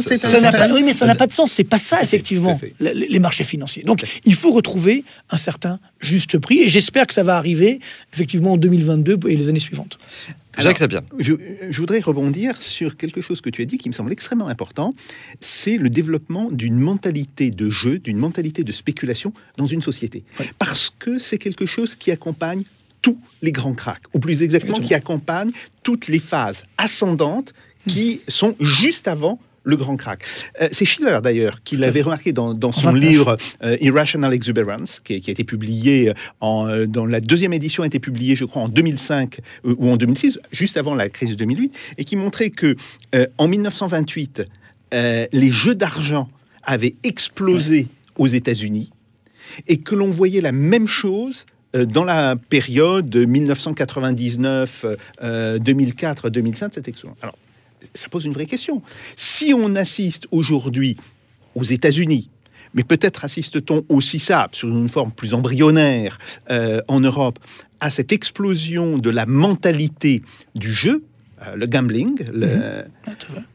oui, mais ça n'a pas de sens. C'est pas ça, effectivement, les, marchés financiers. Donc, il faut retrouver un certain juste prix. Et j'espère que ça va arriver, effectivement, en 2022 et les années suivantes. Jacques Sapir. Je, je voudrais rebondir sur quelque chose que tu as dit qui me semble extrêmement important. C'est le développement d'une mentalité de jeu, d'une mentalité de spéculation dans une société. Parce que c'est quelque chose qui accompagne tous les grands cracks, ou plus exactement, qui accompagne toutes les phases ascendantes qui sont juste avant le grand crack. Euh, c'est Schiller d'ailleurs qui l'avait remarqué dans, dans son 29. livre euh, Irrational Exuberance, qui, qui a été publié en, euh, dans la deuxième édition a été publiée, je crois, en 2005 euh, ou en 2006, juste avant la crise de 2008, et qui montrait que en 1928, euh, les jeux d'argent avaient explosé aux États-Unis et que l'on voyait la même chose dans la période 1999, euh, 2004, 2005, cette explosion. Alors, ça pose une vraie question. Si on assiste aujourd'hui aux États-Unis, mais peut-être assiste-t-on aussi ça, sur une forme plus embryonnaire euh, en Europe, à cette explosion de la mentalité du jeu, euh, le gambling, le-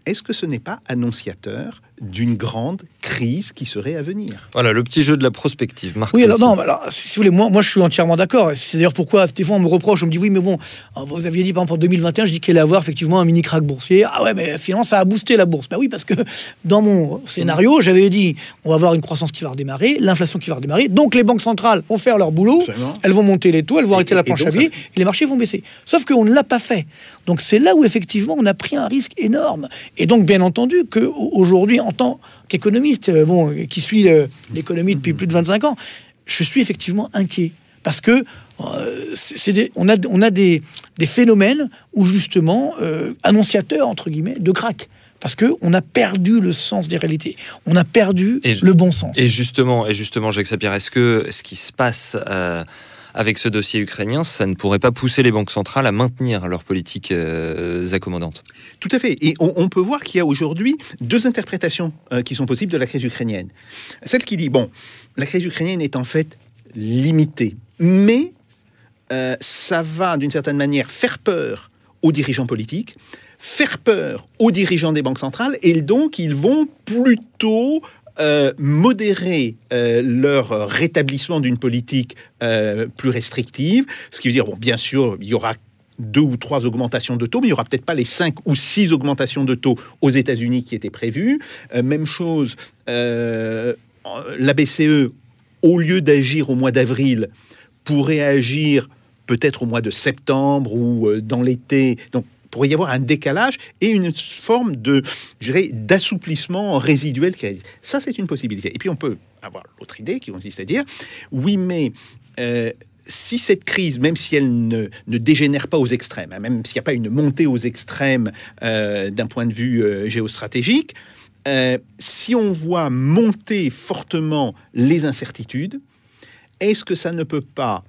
est-ce que ce n'est pas annonciateur d'une grande crise qui serait à venir? Voilà, le petit jeu de la prospective. Marc Oui, alors non, alors, si vous voulez, moi, moi je suis entièrement d'accord. C'est d'ailleurs pourquoi, des fois, on me reproche, on me dit oui, mais bon, euh, vous aviez dit par exemple en 2021, je dis qu'il allait avoir effectivement un mini crack boursier. Ah ouais, mais finalement, ça a boosté la bourse. Bah oui, parce que (laughs) dans mon scénario, j'avais dit on va avoir une croissance qui va redémarrer, l'inflation qui va redémarrer, donc les banques centrales vont faire leur boulot, Absolument. elles vont monter les taux, elles vont Et- arrêter et- la et planche à billets, fait- et les marchés vont baisser. Sauf qu'on ne l'a pas fait. Donc c'est là où effectivement on a pris un risque énorme. Et donc bien entendu qu'aujourd'hui, en tant qu'économiste, euh, bon, qui suit euh, l'économie depuis plus de 25 ans, je suis effectivement inquiet. Parce que euh, des- on a, on a des, des phénomènes où justement, euh, annonciateurs, entre guillemets, de crack. Parce qu'on a perdu le sens des réalités. On a perdu Et- le bon sens. Et justement, et justement, Jacques Sapir, est-ce que ce qui se passe euh, avec ce dossier ukrainien, ça ne pourrait pas pousser les banques centrales à maintenir leur politique euh, accommodante Tout à fait. Et on, peut voir qu'il y a aujourd'hui deux interprétations euh, qui sont possibles de la crise ukrainienne. Celle qui dit, bon, la crise ukrainienne est en fait limitée, mais euh, ça va d'une certaine manière faire peur aux dirigeants politiques, faire peur aux dirigeants des banques centrales, et donc ils vont plutôt euh, modérer euh, leur rétablissement d'une politique euh, plus restrictive, ce qui veut dire, bon, bien sûr, il y aura deux ou trois augmentations de taux, mais il n'y aura peut-être pas les cinq ou six augmentations de taux aux États-Unis qui étaient prévues. Même chose, la BCE, au lieu d'agir au mois d'avril, pourrait agir peut-être au mois de septembre ou dans l'été. Pourrait y avoir un décalage et une forme de, d'assouplissement résiduel. Ça, c'est une possibilité. Et puis, on peut avoir l'autre idée qui consiste à dire, oui, mais euh, si cette crise, même si elle ne, ne dégénère pas aux extrêmes, hein, même s'il n'y a pas une montée aux extrêmes euh, d'un point de vue euh, géostratégique, si on voit monter fortement les incertitudes, est-ce que ça ne peut pas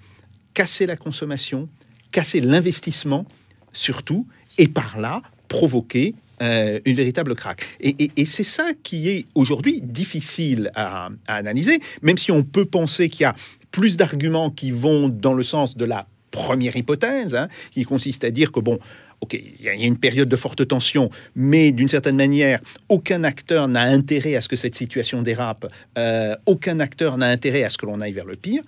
casser la consommation, casser l'investissement surtout, et par là provoquer euh, une véritable craque. Et, c'est ça qui est aujourd'hui difficile à, analyser, même si on peut penser qu'il y a plus d'arguments qui vont dans le sens de la première hypothèse, hein, qui consiste à dire que bon, ok, il y, a il y a une période de forte tension, mais d'une certaine manière, aucun acteur n'a intérêt à ce que cette situation dérape, euh, aucun acteur n'a intérêt à ce que l'on aille vers le pire.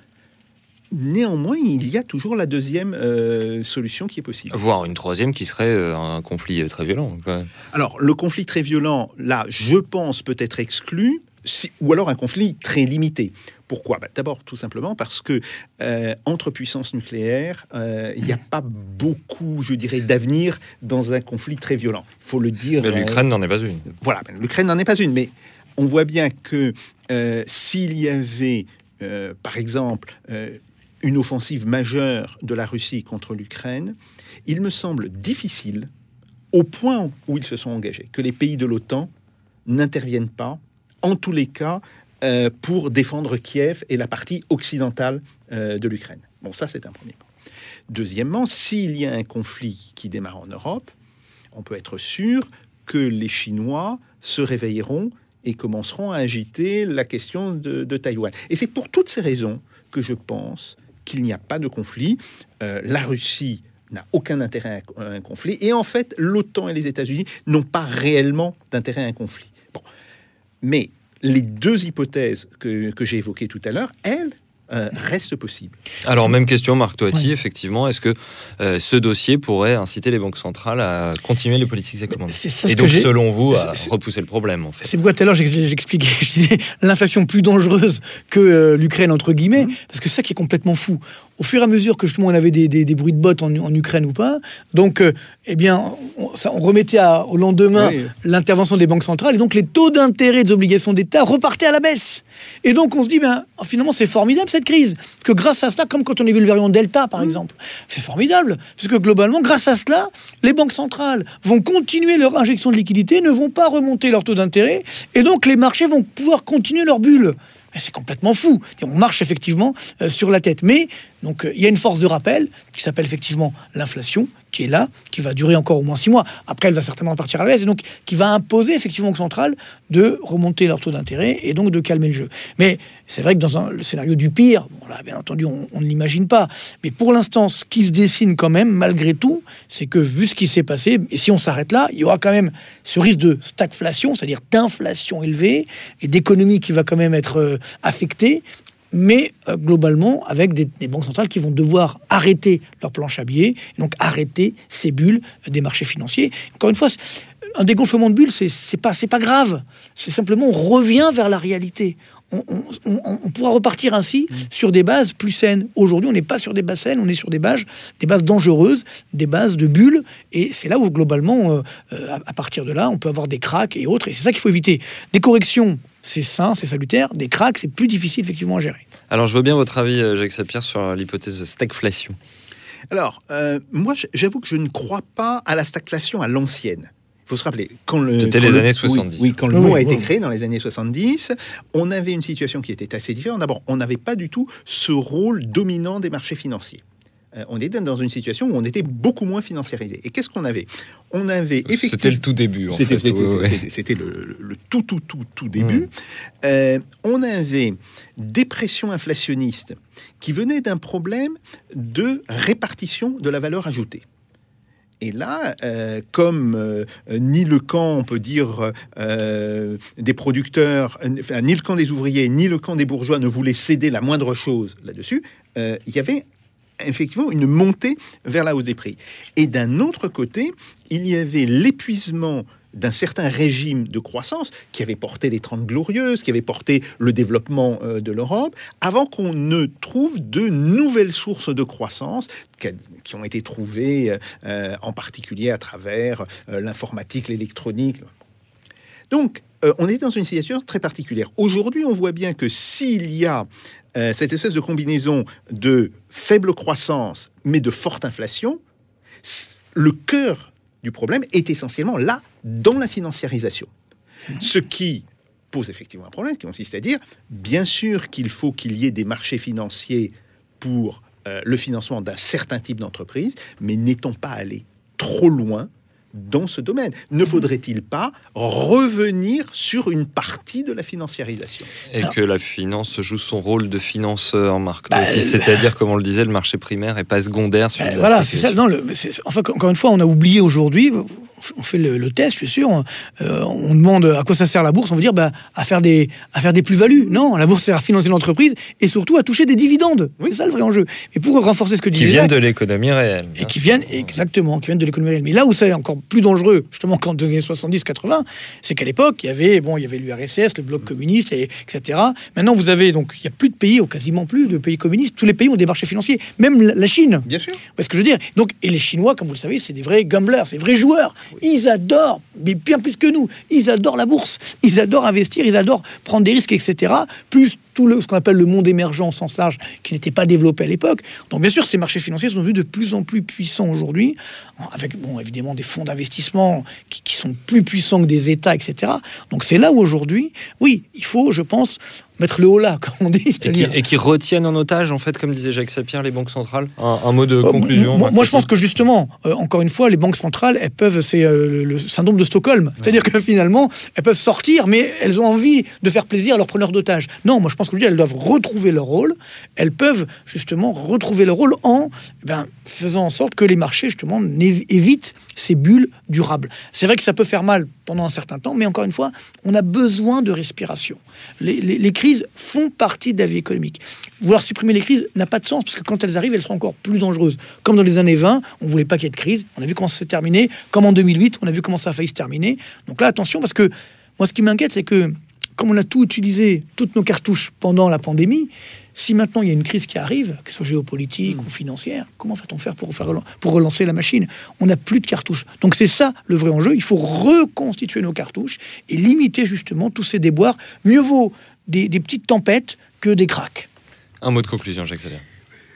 Néanmoins, il y a toujours la deuxième euh, solution qui est possible. Voire une troisième qui serait euh, un conflit euh, très violent. quoi. Alors, le conflit très violent, là, je pense peut être exclu, si- ou alors un conflit très limité. Pourquoi? Bah, D'abord, tout simplement parce que euh, entre puissances nucléaires, euh, il n'y a pas beaucoup, je dirais, d'avenir dans un conflit très violent. Il faut le dire. Euh, l'Ukraine n'en est pas une. voilà, l'Ukraine n'en est pas une, mais on voit bien que s'il y avait, par exemple, une offensive majeure de la Russie contre l'Ukraine, il me semble difficile, au point où ils se sont engagés, que les pays de l'OTAN n'interviennent pas, en tous les cas, euh, pour défendre Kiev et la partie occidentale euh, de l'Ukraine. Bon, ça, c'est un premier point. Deuxièmement, s'il y a un conflit qui démarre en Europe, on peut être sûr que les Chinois se réveilleront et commenceront à agiter la question de, de Taïwan. Et c'est pour toutes ces raisons que je pense qu'il n'y a pas de conflit. Euh, la Russie n'a aucun intérêt à un conflit. Et en fait, l'OTAN et les États-Unis n'ont pas réellement d'intérêt à un conflit. Bon. Mais les deux hypothèses que, que j'ai évoquées tout à l'heure, elles, euh, reste possible. Alors, même question, Marc Toiti, effectivement, est-ce que euh, ce dossier pourrait inciter les banques centrales à continuer les politiques économiques Et donc, selon vous, à repousser le problème, en fait. C'est pourquoi tout à l'heure j'expliquais, (laughs) je disais l'inflation plus dangereuse que euh, l'Ukraine entre guillemets, parce que c'est ça qui est complètement fou. Au fur et à mesure que justement on avait des, des- des bruits de bottes en, en Ukraine ou pas, donc euh, eh bien on, ça- on remettait à- au lendemain Oui. l'intervention des banques centrales et donc les taux d'intérêt des obligations d'État repartaient à la baisse. Et donc on se dit ben finalement c'est formidable cette crise, parce que grâce à cela, comme quand on a vu le variant Delta par exemple, c'est formidable, parce que globalement grâce à cela, les banques centrales vont continuer leur injection de liquidité, ne vont pas remonter leur taux d'intérêt, et donc les marchés vont pouvoir continuer leur bulle. C'est complètement fou. On marche effectivement euh, sur la tête. Mais euh, il y a une force de rappel qui s'appelle effectivement l'inflation, qui est là, qui va durer encore au moins six mois. Après, elle va certainement partir à la baisse, et donc qui va imposer effectivement aux centrales de remonter leur taux d'intérêt et donc de calmer le jeu. Mais c'est vrai que dans un, le scénario du pire, bien entendu, on, on ne l'imagine pas. Mais pour l'instant, ce qui se dessine quand même, malgré tout, c'est que vu ce qui s'est passé, et si on s'arrête là, il y aura quand même ce risque de stagflation, c'est-à-dire d'inflation élevée et d'économie qui va quand même être euh, affectée mais euh, globalement avec des, banques centrales qui vont devoir arrêter leur planche à billets, et donc arrêter ces bulles euh, des marchés financiers. Encore une fois, un dégonflement de bulles, c'est pas, pas grave. C'est simplement on revient vers la réalité. On, on- on- on pourra repartir ainsi sur des bases plus saines. Aujourd'hui, on n'est pas sur des bases saines, on est sur des bases, des bases dangereuses, des bases de bulles. Et c'est là où, globalement, euh, euh, à, à partir de là, on peut avoir des cracks et autres. Et c'est ça qu'il faut éviter. Des corrections, c'est sain, c'est salutaire. Des cracks, c'est plus difficile, effectivement, à gérer. Alors, je veux bien votre avis, euh, Jacques Sapir, sur l'hypothèse stagflation. Alors, euh, moi, j'avoue que je ne crois pas à la stagflation à l'ancienne. Il faut se rappeler, quand le, C'était quand les le- années oui, 70. Oui, quand le mot oui, a été oui. créé dans les années 70, on avait une situation qui était assez différente. D'abord, on n'avait pas du tout ce rôle dominant des marchés financiers. Euh, on était dans une situation où on était beaucoup moins financiarisé. Et qu'est-ce qu'on avait? On avait effectivement... C'était le tout début, en C'était Ouais, le, tout, tout, tout, tout début. Mm. Euh, on avait des pressions inflationnistes qui venaient d'un problème de répartition de la valeur ajoutée. Et là, euh, comme euh, euh, ni le camp, on peut dire, des producteurs, ni le camp des ouvriers, ni le camp des bourgeois ne voulaient céder la moindre chose là-dessus, il y avait effectivement une montée vers la hausse des prix. Et d'un autre côté, il y avait l'épuisement d'un certain régime de croissance qui avait porté les Trente Glorieuses, qui avait porté le développement euh, de l'Europe, avant qu'on ne trouve de nouvelles sources de croissance qui, ont été trouvées euh, en particulier à travers euh, l'informatique, l'électronique. Donc, euh, on est dans une situation très particulière. Aujourd'hui, on voit bien que s'il y a euh, cette espèce de combinaison de faible croissance, mais de forte inflation, le cœur du problème est essentiellement là, dans la financiarisation. Ce qui pose effectivement un problème, qui consiste à dire, bien sûr qu'il faut qu'il y ait des marchés financiers pour euh, le financement d'un certain type d'entreprise, mais n'est-on pas allé trop loin dans ce domaine Ne faudrait-il pas revenir sur une partie de la financiarisation? Et que la finance joue son rôle de financeur, Marc. Bah, Aussi, C'est-à-dire, comme on le disait, le marché primaire et pas secondaire. Sur Euh, la voilà, c'est ça. Non, le, enfin, encore une fois, on a oublié aujourd'hui. On fait le, le test, je suis sûr. euh, on demande à quoi ça sert la bourse. On veut dire bah, à faire des, à faire des plus-values. Non, la bourse sert à financer l'entreprise et surtout à toucher des dividendes. Oui. C'est ça le vrai enjeu. Et pour renforcer ce que Qui disait viennent Jacques, de l'économie réelle. et qui viennent exactement, qui viennent de l'économie réelle. Mais là où c'est encore plus dangereux, justement, qu'en années 70-80, c'est qu'à l'époque, il y avait bon, il y avait l'URSS, le bloc communiste, et, etc. Maintenant, vous avez donc, il y a plus de pays, ou quasiment plus de pays communistes. Tous les pays ont des marchés financiers, même la- Chine. Bien sûr. Vous voyez ce que je veux dire? Donc, et les Chinois, comme vous le savez, c'est des vrais gamblers, c'est des vrais joueurs. Ils adorent, mais bien plus que nous, ils adorent la bourse, ils adorent investir, ils adorent prendre des risques, etc. Plus tout le, ce qu'on appelle le monde émergent au sens large, qui n'était pas développé à l'époque. Donc, bien sûr, ces marchés financiers sont devenus de plus en plus puissants aujourd'hui, avec, bon, évidemment, des fonds d'investissement qui, qui sont plus puissants que des États, etc. Donc, c'est là où aujourd'hui, oui, il faut, je pense, mettre le haut là, (laughs) comme on dit. Et qui, c'est-à-dire- et qui retiennent en otage, en fait, comme disait Jacques Sapir, les banques centrales. Un, un mot de Euh, conclusion. Moi, je pense que justement, euh, encore une fois, les banques centrales, elles peuvent, c'est euh, le, le syndrome de Stockholm. C'est-à-dire que finalement, elles peuvent sortir, mais elles ont envie de faire plaisir à leurs preneurs d'otages. Non, moi, je pense que je dis, elles doivent retrouver leur rôle. Elles peuvent justement retrouver leur rôle en eh ben, faisant en sorte que les marchés, justement, évitent ces bulles durables. C'est vrai que ça peut faire mal pendant un certain temps, mais encore une fois, on a besoin de respiration. Les, les- les crises font partie de la vie économique. Vouloir supprimer les crises n'a pas de sens, parce que quand elles arrivent, elles seront encore plus dangereuses. Comme dans les années 20, on voulait pas qu'il y ait de crise, on a vu comment ça s'est terminé. Comme en 2008, on a vu comment ça a failli se terminer. Donc là, attention, parce que moi, ce qui m'inquiète, c'est que comme on a tout utilisé, toutes nos cartouches pendant la pandémie, si maintenant il y a une crise qui arrive, que ce soit géopolitique ou financière, comment va-t-on faire pour, faire pour relancer la machine? On n'a plus de cartouches. Donc c'est ça le vrai enjeu. Il faut reconstituer nos cartouches et limiter justement tous ces déboires. Mieux vaut des, des petites tempêtes que des cracks. Un mot de conclusion, Jacques Sapir.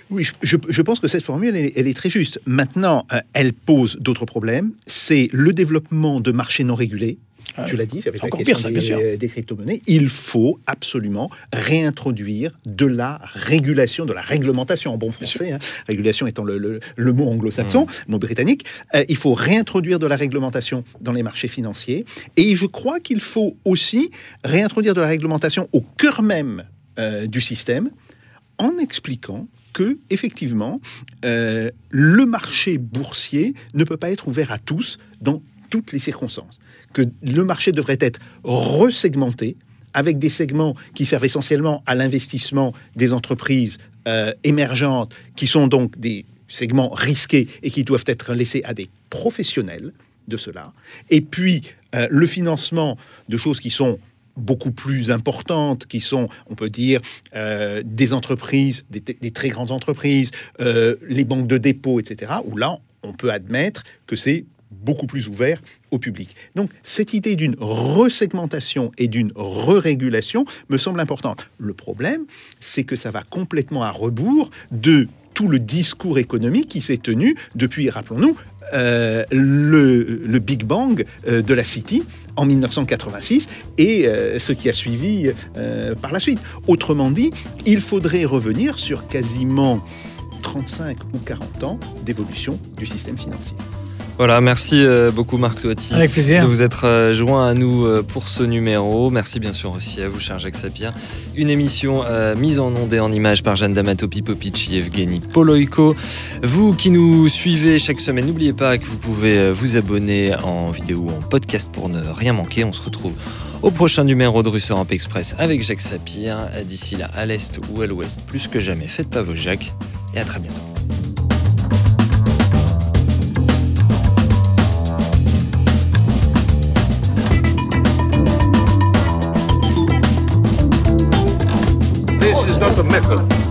Oui, je, je- je pense que cette formule, elle, est- elle est très juste. Maintenant, euh, elle pose d'autres problèmes. C'est le développement de marchés non régulés. Ouais. Tu l'as dit, avec la Encore question pire, ça, des, euh, des crypto-monnaies. Il faut absolument réintroduire de la régulation, de la réglementation en bon français. hein. Régulation étant le, le- le mot anglo-saxon, le mot britannique. Euh, il faut réintroduire de la réglementation dans les marchés financiers. Et je crois qu'il faut aussi réintroduire de la réglementation au cœur même euh, du système en expliquant que effectivement euh, le marché boursier ne peut pas être ouvert à tous dans toutes les circonstances, que le marché devrait être resegmenté avec des segments qui servent essentiellement à l'investissement des entreprises euh, émergentes, qui sont donc des segments risqués et qui doivent être laissés à des professionnels de cela. Et puis euh, le financement de choses qui sont beaucoup plus importantes, qui sont, on peut dire, euh, des entreprises, des, très grandes entreprises, les banques de dépôt, etc., où là, on peut admettre que c'est beaucoup plus ouvert au public. Donc, cette idée d'une resegmentation et d'une re-régulation me semble importante. Le problème, c'est que ça va complètement à rebours de tout le discours économique qui s'est tenu depuis, rappelons-nous, euh, le, Big Bang euh, de la City en 1986 et euh, ce qui a suivi par la suite. Autrement dit, il faudrait revenir sur quasiment 35 ou 40 ans d'évolution du système financier. Voilà, merci euh, beaucoup Marc Toiti Avec plaisir. de vous être euh, joint à nous euh, pour ce numéro. Merci bien sûr aussi à vous, cher Jacques Sapir. Une émission euh, mise en ondes et en images par Jeanne D'Amato, Pipo Picci, Evgeny Poloiko. Vous qui nous suivez chaque semaine, n'oubliez pas que vous pouvez vous abonner en vidéo ou en podcast pour ne rien manquer. On se retrouve au prochain numéro de Russe Europe Express avec Jacques Sapir. D'ici là, à l'est ou à l'ouest, plus que jamais, faites pas vos Jacques et à très bientôt.